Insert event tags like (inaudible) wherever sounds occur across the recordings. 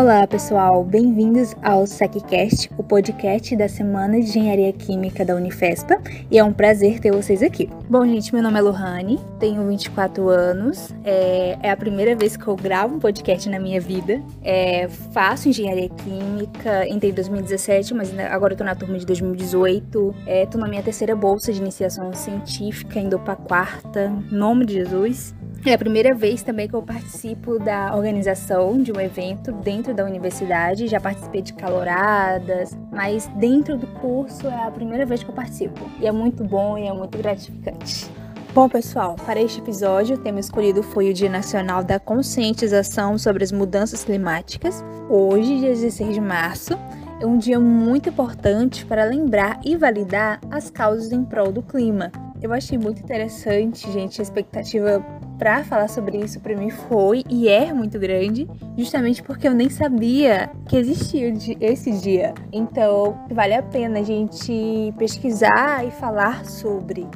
Olá, pessoal, bem-vindos ao SecCast, o podcast da Semana de Engenharia Química da Unifespa, e é um prazer ter vocês aqui. Bom, gente, meu nome é Lohane, tenho 24 anos, é, é a primeira vez que eu gravo um podcast na minha vida. É, faço Engenharia Química, entrei em 2017, mas agora eu tô na turma de 2018. É, na minha terceira bolsa de iniciação científica, indo pra quarta, em nome de Jesus. É a primeira vez também que eu participo da organização de um evento dentro da universidade. Já participei de caloradas, mas dentro do curso é a primeira vez que eu participo. E é muito bom e é muito gratificante. Bom, pessoal, para este episódio, o tema escolhido foi o Dia Nacional da Conscientização sobre as Mudanças Climáticas. Hoje, dia 16 de março, é um dia muito importante para lembrar e validar as causas em prol do clima. Eu achei muito interessante, gente, a expectativa para falar sobre isso para mim foi e é muito grande, justamente porque eu nem sabia que existia esse dia. Então, vale a pena a gente pesquisar e falar sobre.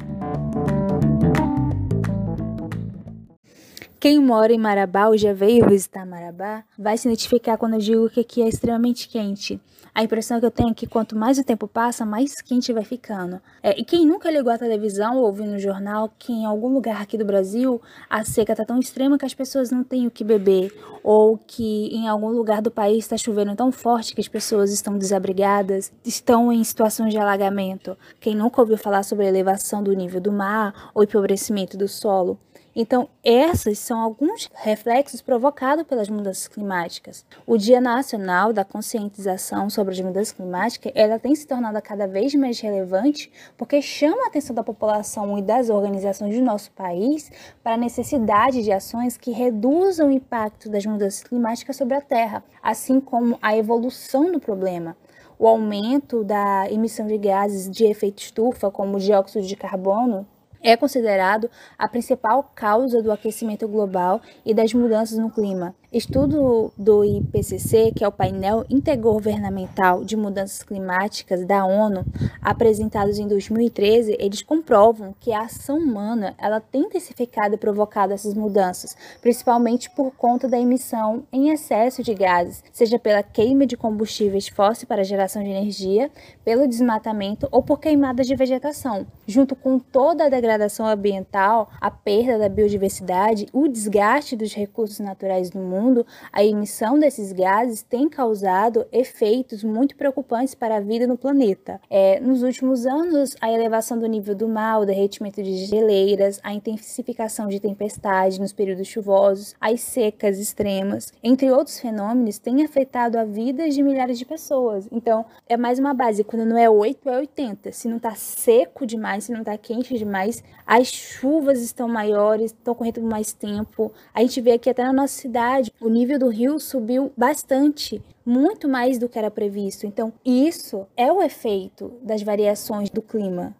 Quem mora em Marabá ou já veio visitar Marabá vai se identificar quando eu digo que aqui é extremamente quente. A impressão que eu tenho é que quanto mais o tempo passa, mais quente vai ficando. É, e quem nunca ligou a televisão ou ouviu no jornal que em algum lugar aqui do Brasil a seca está tão extrema que as pessoas não têm o que beber, ou que em algum lugar do país está chovendo tão forte que as pessoas estão desabrigadas, estão em situações de alagamento. Quem nunca ouviu falar sobre a elevação do nível do mar ou empobrecimento do solo. Então, esses são alguns reflexos provocados pelas mudanças climáticas. O Dia Nacional da Conscientização sobre as Mudanças Climáticas, ela tem se tornado cada vez mais relevante porque chama a atenção da população e das organizações do nosso país para a necessidade de ações que reduzam o impacto das mudanças climáticas sobre a Terra, assim como a evolução do problema o aumento da emissão de gases de efeito estufa, como o dióxido de carbono, é considerado a principal causa do aquecimento global e das mudanças no clima. Estudo do IPCC, que é o painel intergovernamental de mudanças climáticas da ONU, apresentados em 2013, eles comprovam que a ação humana ela tem intensificado e provocado essas mudanças, principalmente por conta da emissão em excesso de gases, seja pela queima de combustíveis fósseis para geração de energia, pelo desmatamento ou por queimadas de vegetação, junto com toda a degradação ambiental, a perda da biodiversidade, o desgaste dos recursos naturais do mundo mundo, a emissão desses gases tem causado efeitos muito preocupantes para a vida no planeta. É, nos últimos anos, a elevação do nível do mar, o derretimento de geleiras, a intensificação de tempestades nos períodos chuvosos, as secas extremas, entre outros fenômenos, têm afetado a vida de milhares de pessoas. Então, é mais uma base. Quando não é 8, é 80. Se não está seco demais, se não está quente demais, as chuvas estão maiores, estão correndo por mais tempo. A gente vê aqui até na nossa cidade, o nível do rio subiu bastante, muito mais do que era previsto. Então, isso é o efeito das variações do clima.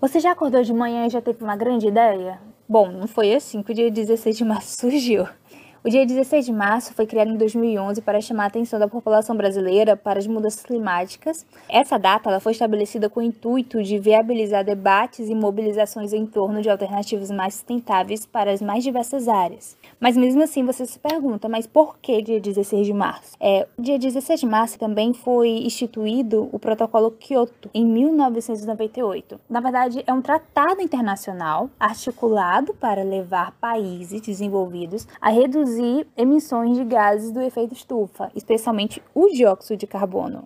Você já acordou de manhã e já teve uma grande ideia? Bom, não foi assim que o dia 16 de março (laughs) surgiu. O dia 16 de março foi criado em 2011 para chamar a atenção da população brasileira para as mudanças climáticas. Essa data ela foi estabelecida com o intuito de viabilizar debates e mobilizações em torno de alternativas mais sustentáveis para as mais diversas áreas. Mas mesmo assim você se pergunta, mas por que dia 16 de março? É, o dia 16 de março também foi instituído o Protocolo Kyoto em 1998. Na verdade, é um tratado internacional articulado para levar países desenvolvidos a reduzir reduzir emissões de gases do efeito estufa, especialmente o dióxido de carbono.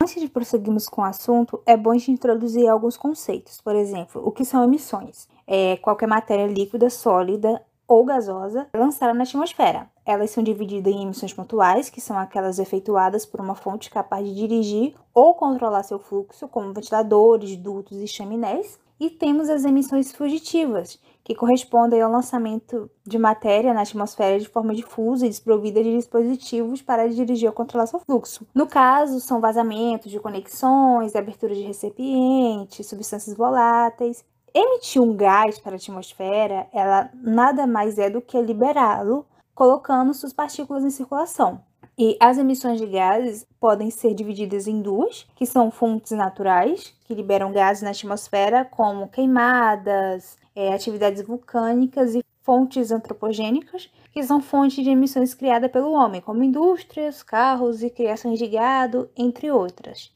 Antes de prosseguirmos com o assunto, é bom a gente introduzir alguns conceitos. Por exemplo, o que são emissões? É qualquer matéria líquida, sólida ou gasosa lançada na atmosfera. Elas são divididas em emissões pontuais, que são aquelas efetuadas por uma fonte capaz de dirigir ou controlar seu fluxo, como ventiladores, dutos e chaminés. E temos as emissões fugitivas, que correspondem ao lançamento de matéria na atmosfera de forma difusa e desprovida de dispositivos para dirigir ou controlar seu fluxo. No caso, são vazamentos de conexões, abertura de recipientes, substâncias voláteis emitir um gás para a atmosfera, ela nada mais é do que liberá-lo, colocando suas partículas em circulação. E as emissões de gases podem ser divididas em duas, que são fontes naturais, que liberam gases na atmosfera, como queimadas, é, atividades vulcânicas e fontes antropogênicas, que são fontes de emissões criadas pelo homem, como indústrias, carros e criações de gado, entre outras.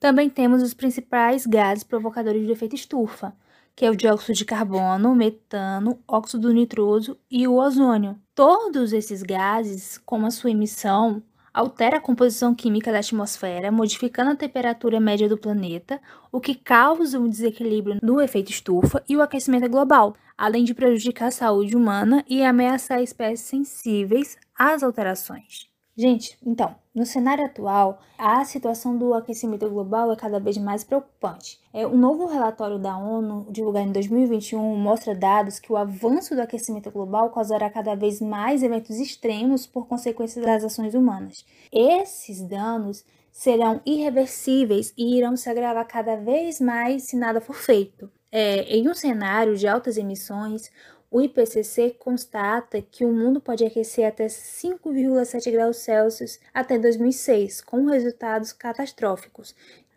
Também temos os principais gases provocadores do efeito estufa, que é o dióxido de carbono, metano, óxido nitroso e o ozônio. Todos esses gases, com a sua emissão, altera a composição química da atmosfera, modificando a temperatura média do planeta, o que causa um desequilíbrio no efeito estufa e o aquecimento global, além de prejudicar a saúde humana e ameaçar espécies sensíveis às alterações. Gente, então, no cenário atual, a situação do aquecimento global é cada vez mais preocupante. É, um novo relatório da ONU, divulgado em 2021, mostra dados que o avanço do aquecimento global causará cada vez mais eventos extremos por consequência das ações humanas. Esses danos serão irreversíveis e irão se agravar cada vez mais se nada for feito. É, em um cenário de altas emissões, o IPCC constata que o mundo pode aquecer até 5,7 graus Celsius até 2006, com resultados catastróficos.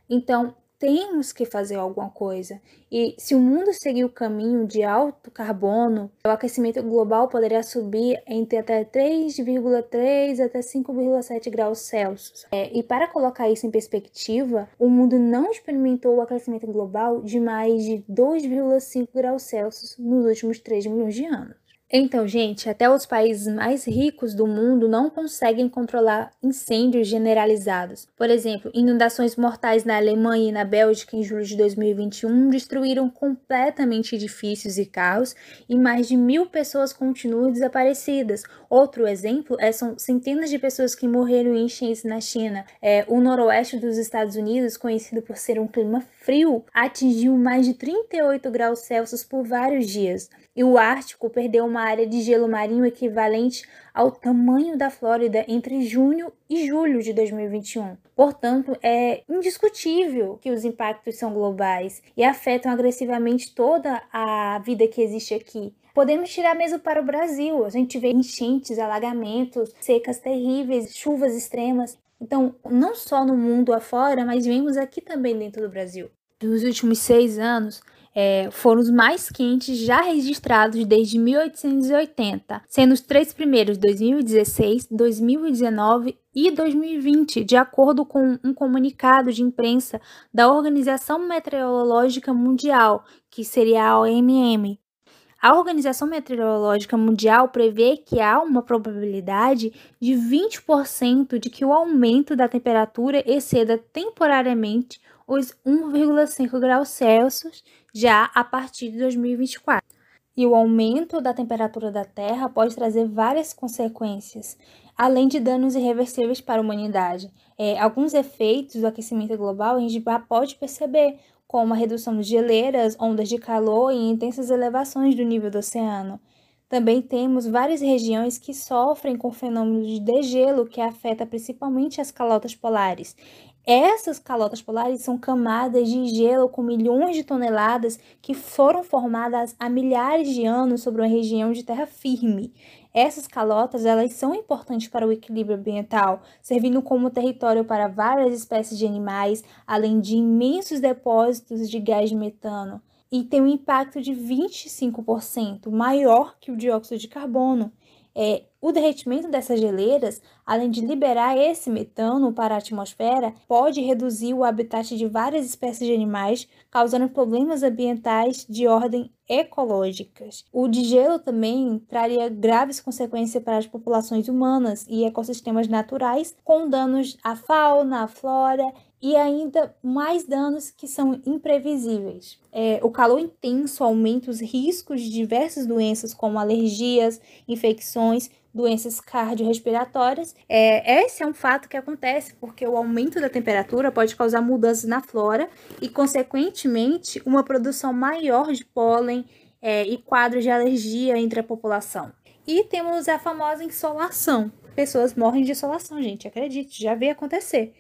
Então, temos que fazer alguma coisa. E se o mundo seguir o caminho de alto carbono, o aquecimento global poderia subir entre até 3,3 até 5,7 graus Celsius. É, e para colocar isso em perspectiva, o mundo não experimentou o aquecimento global de mais de 2,5 graus Celsius nos últimos 3 milhões de anos. Então, gente, até os países mais ricos do mundo não conseguem controlar incêndios generalizados. Por exemplo, inundações mortais na Alemanha e na Bélgica em julho de 2021 destruíram completamente edifícios e carros e mais de mil pessoas continuam desaparecidas. Outro exemplo é, são centenas de pessoas que morreram em enchentes na China. É, o noroeste dos Estados Unidos, conhecido por ser um clima frio, atingiu mais de 38 graus Celsius por vários dias e o Ártico perdeu uma área de gelo marinho equivalente ao tamanho da Flórida entre junho e julho de 2021. Portanto, é indiscutível que os impactos são globais e afetam agressivamente toda a vida que existe aqui. Podemos tirar mesmo para o Brasil. A gente vê enchentes, alagamentos, secas terríveis, chuvas extremas. Então, não só no mundo afora, mas vemos aqui também dentro do Brasil. Nos últimos seis anos, é, foram os mais quentes já registrados desde 1880, sendo os três primeiros 2016, 2019 e 2020, de acordo com um comunicado de imprensa da Organização Meteorológica Mundial, que seria a OMM. A Organização Meteorológica Mundial prevê que há uma probabilidade de 20% de que o aumento da temperatura exceda temporariamente os 1,5 graus Celsius já a partir de 2024. E o aumento da temperatura da Terra pode trazer várias consequências, além de danos irreversíveis para a humanidade. É, alguns efeitos do aquecimento global a gente já pode perceber, como a redução de geleiras, ondas de calor e intensas elevações do nível do oceano. Também temos várias regiões que sofrem com fenômenos de degelo que afeta principalmente as calotas polares. Essas calotas polares são camadas de gelo com milhões de toneladas que foram formadas há milhares de anos sobre uma região de terra firme. Essas calotas elas são importantes para o equilíbrio ambiental, servindo como território para várias espécies de animais, além de imensos depósitos de gás de metano, e tem um impacto de 25% maior que o dióxido de carbono. É, o derretimento dessas geleiras, além de liberar esse metano para a atmosfera, pode reduzir o habitat de várias espécies de animais, causando problemas ambientais de ordem ecológicas. O degelo também traria graves consequências para as populações humanas e ecossistemas naturais, com danos à fauna, à flora e ainda mais danos que são imprevisíveis. É, o calor intenso aumenta os riscos de diversas doenças, como alergias, infecções, doenças cardiorrespiratórias. É, esse é um fato que acontece porque o aumento da temperatura pode causar mudanças na flora e, consequentemente, uma produção maior de pólen é, e quadros de alergia entre a população. E temos a famosa insolação. Pessoas morrem de insolação, gente, acredite, já veio acontecer.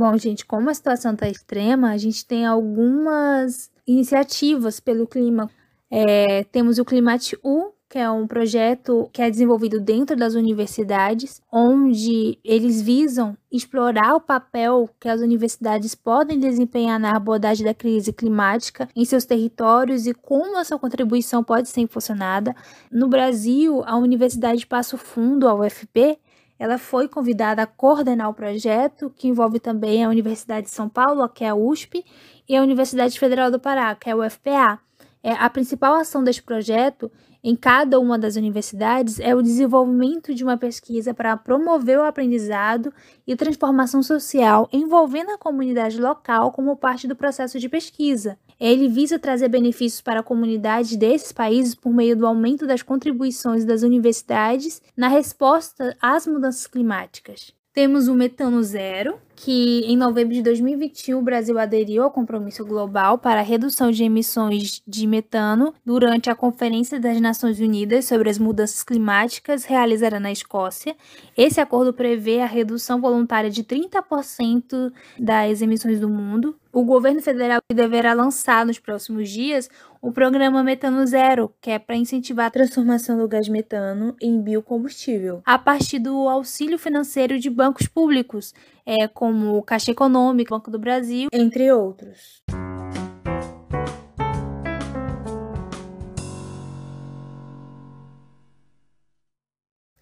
Bom, gente, como a situação está extrema, a gente tem algumas iniciativas pelo clima. É, temos o Climate U, que é um projeto que é desenvolvido dentro das universidades, onde eles visam explorar o papel que as universidades podem desempenhar na abordagem da crise climática em seus territórios e como essa contribuição pode ser impulsionada. No Brasil, a Universidade Passo Fundo, a UFP, ela foi convidada a coordenar o projeto, que envolve também a Universidade de São Paulo, que é a USP, e a Universidade Federal do Pará, que é a UFPA. É, a principal ação deste projeto em cada uma das universidades é o desenvolvimento de uma pesquisa para promover o aprendizado e transformação social envolvendo a comunidade local como parte do processo de pesquisa. Ele visa trazer benefícios para a comunidade desses países por meio do aumento das contribuições das universidades na resposta às mudanças climáticas. Temos o metano zero, que em novembro de 2021 o Brasil aderiu ao compromisso global para a redução de emissões de metano durante a Conferência das Nações Unidas sobre as Mudanças Climáticas realizada na Escócia. Esse acordo prevê a redução voluntária de 30% das emissões do mundo. O governo federal deverá lançar nos próximos dias o programa Metano Zero, que é para incentivar a transformação do gás metano em biocombustível, a partir do auxílio financeiro de bancos públicos, é, como o Caixa Econômica, Banco do Brasil, entre outros.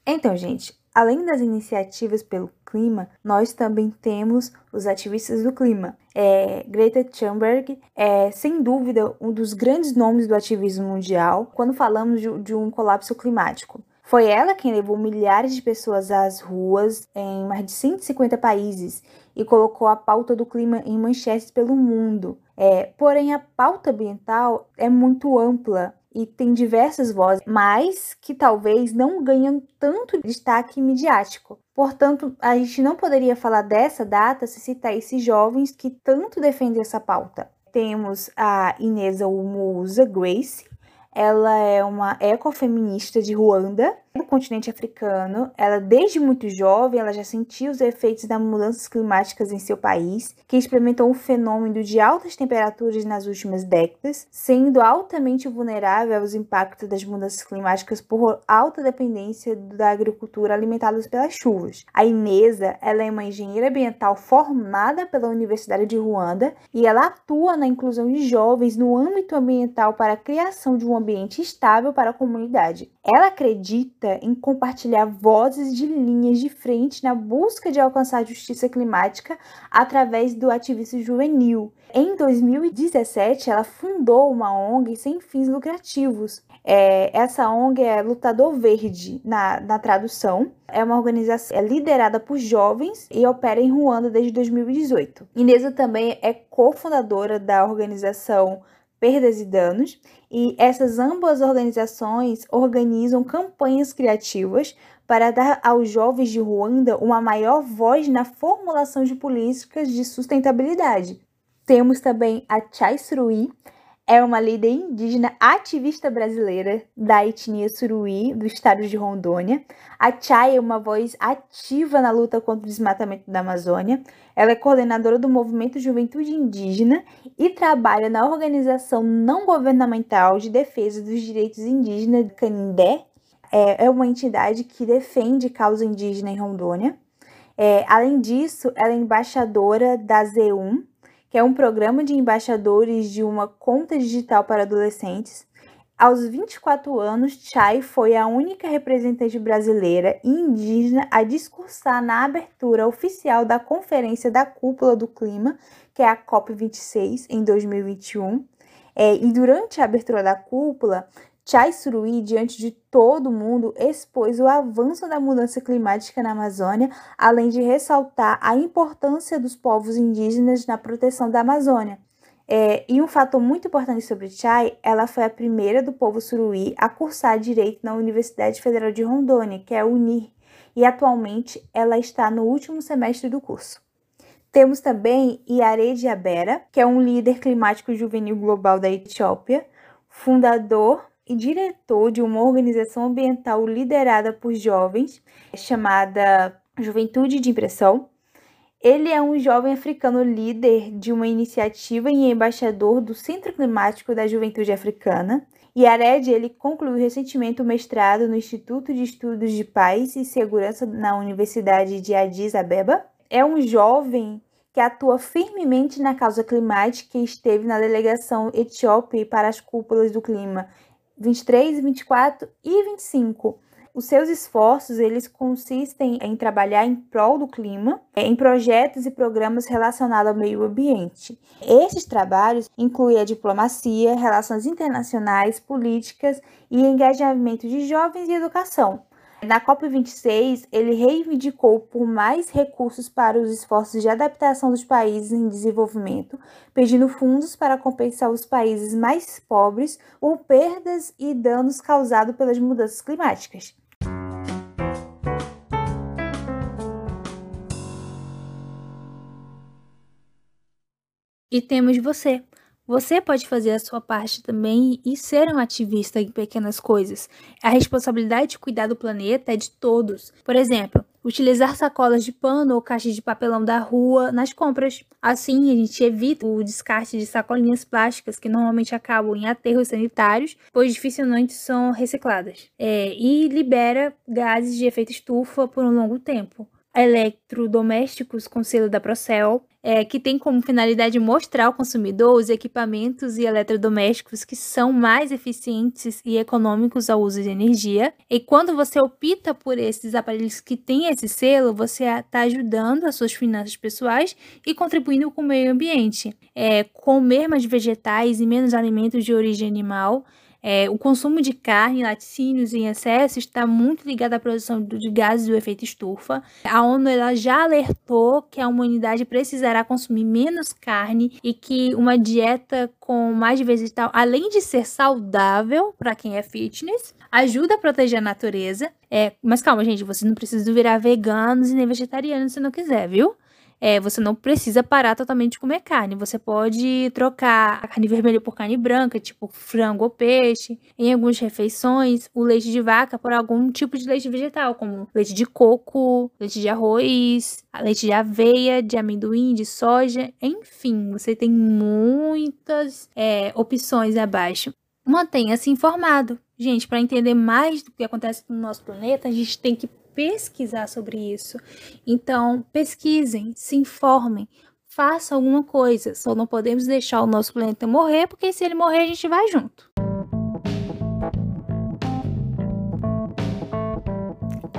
Então, gente, além das iniciativas pelo clima, nós também temos os ativistas do clima. É, Greta Thunberg é, sem dúvida, um dos grandes nomes do ativismo mundial quando falamos de, de um colapso climático. Foi ela quem levou milhares de pessoas às ruas em mais de 150 países e colocou a pauta do clima em manchetes pelo mundo. É, porém, a pauta ambiental é muito ampla e tem diversas vozes, mas que talvez não ganham tanto destaque midiático. Portanto, a gente não poderia falar dessa data se citar esses jovens que tanto defendem essa pauta. Temos a Inesa Umusa Grace, ela é uma ecofeminista de Ruanda, no continente africano. Ela, desde muito jovem, ela já sentiu os efeitos das mudanças climáticas em seu país, que experimentou um fenômeno de altas temperaturas nas últimas décadas, sendo altamente vulnerável aos impactos das mudanças climáticas por alta dependência da agricultura alimentada pelas chuvas. A Inesa, ela é uma engenheira ambiental formada pela Universidade de Ruanda e ela atua na inclusão de jovens no âmbito ambiental para a criação de um ambiente estável para a comunidade. Ela acredita em compartilhar vozes de linhas de frente na busca de alcançar justiça climática através do ativismo juvenil. Em 2017, ela fundou uma ONG sem fins lucrativos. É, essa ONG é Lutador Verde, na, na tradução. É uma organização é liderada por jovens e opera em Ruanda desde 2018. Inesa também é cofundadora da organização perdas e danos, e essas ambas organizações organizam campanhas criativas para dar aos jovens de Ruanda uma maior voz na formulação de políticas de sustentabilidade. Temos também a Chai Surui, é uma líder indígena ativista brasileira da etnia Suruí, do estado de Rondônia. A Chay é uma voz ativa na luta contra o desmatamento da Amazônia. Ela é coordenadora do movimento Juventude Indígena e trabalha na organização não governamental de defesa dos direitos indígenas Canindé. É, é uma entidade que defende causa indígena em Rondônia. É, além disso, ela é embaixadora da Z1, que é um programa de embaixadores de uma conta digital para adolescentes. Aos 24 anos, Chai foi a única representante brasileira e indígena a discursar na abertura oficial da Conferência da Cúpula do Clima, que é a COP26, em 2021. É, e durante a abertura da cúpula, Chai Surui, diante de todo mundo, expôs o avanço da mudança climática na Amazônia, além de ressaltar a importância dos povos indígenas na proteção da Amazônia. É, e um fator muito importante sobre Chai, ela foi a primeira do povo suruí a cursar direito na Universidade Federal de Rondônia, que é a UNIR, e atualmente ela está no último semestre do curso. Temos também Iare Diabera, que é um líder climático juvenil global da Etiópia, fundador e diretor de uma organização ambiental liderada por jovens chamada Juventude de Impressão. Ele é um jovem africano líder de uma iniciativa e embaixador do Centro Climático da Juventude Africana. Yared ele concluiu recentemente o mestrado no Instituto de Estudos de Paz e Segurança na Universidade de Addis Abeba. É um jovem que atua firmemente na causa climática e esteve na delegação etíope para as cúpulas do clima 23, 24 e 25. Os seus esforços eles consistem em trabalhar em prol do clima, em projetos e programas relacionados ao meio ambiente. Esses trabalhos incluem a diplomacia, relações internacionais, políticas e engajamento de jovens e educação. Na COP26, ele reivindicou por mais recursos para os esforços de adaptação dos países em desenvolvimento, pedindo fundos para compensar os países mais pobres por perdas e danos causados pelas mudanças climáticas. E temos você, você pode fazer a sua parte também e ser um ativista em pequenas coisas. A responsabilidade de cuidar do planeta é de todos. Por exemplo, utilizar sacolas de pano ou caixas de papelão da rua nas compras. Assim, a gente evita o descarte de sacolinhas plásticas que normalmente acabam em aterros sanitários, pois dificilmente são recicladas. É, e libera gases de efeito estufa por um longo tempo eletrodomésticos com selo da Procel, é, que tem como finalidade mostrar ao consumidor os equipamentos e eletrodomésticos que são mais eficientes e econômicos ao uso de energia. E quando você opta por esses aparelhos que têm esse selo, você está ajudando as suas finanças pessoais e contribuindo com o meio ambiente. É, comer mais vegetais e menos alimentos de origem animal é, o consumo de carne, laticínios em excesso está muito ligado à produção de gases do efeito estufa. A ONU ela já alertou que a humanidade precisará consumir menos carne e que uma dieta com mais vegetal, além de ser saudável para quem é fitness, ajuda a proteger a natureza. É, mas calma, gente, vocês não precisam virar veganos e nem vegetarianos se não quiser, viu? É, você não precisa parar totalmente de comer carne. Você pode trocar a carne vermelha por carne branca, tipo frango ou peixe. Em algumas refeições, o leite de vaca por algum tipo de leite vegetal, como leite de coco, leite de arroz, leite de aveia, de amendoim, de soja. Enfim, você tem muitas é, opções abaixo. Mantenha-se informado. Gente, para entender mais do que acontece no nosso planeta, a gente tem que pesquisar sobre isso. Então, pesquisem, se informem, façam alguma coisa. Só não podemos deixar o nosso planeta morrer, porque se ele morrer, a gente vai junto.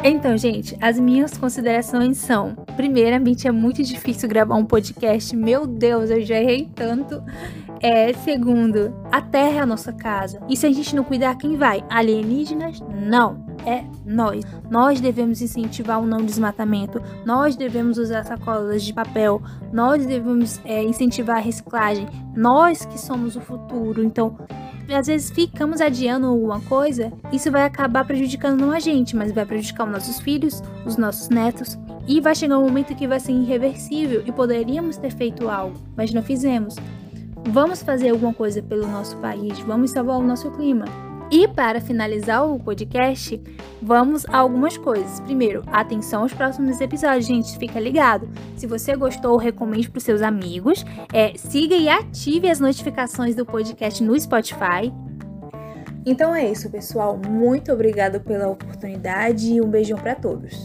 Então, gente, as minhas considerações são: primeiramente, é muito difícil gravar um podcast. Meu Deus, eu já errei tanto. É, segundo, a Terra é a nossa casa. E se a gente não cuidar, quem vai? Alienígenas? Não é nós. Nós devemos incentivar o não desmatamento, nós devemos usar sacolas de papel, nós devemos é, incentivar a reciclagem, nós que somos o futuro. Então, às vezes ficamos adiando alguma coisa, isso vai acabar prejudicando não a gente, mas vai prejudicar os nossos filhos, os nossos netos. E vai chegar um momento que vai ser irreversível e poderíamos ter feito algo, mas não fizemos. Vamos fazer alguma coisa pelo nosso país, vamos salvar o nosso clima. E para finalizar o podcast, vamos a algumas coisas. Primeiro, atenção aos próximos episódios, gente, fica ligado. Se você gostou, recomende para os seus amigos. É, siga e ative as notificações do podcast no Spotify. Então é isso, pessoal. Muito obrigado pela oportunidade e um beijão para todos.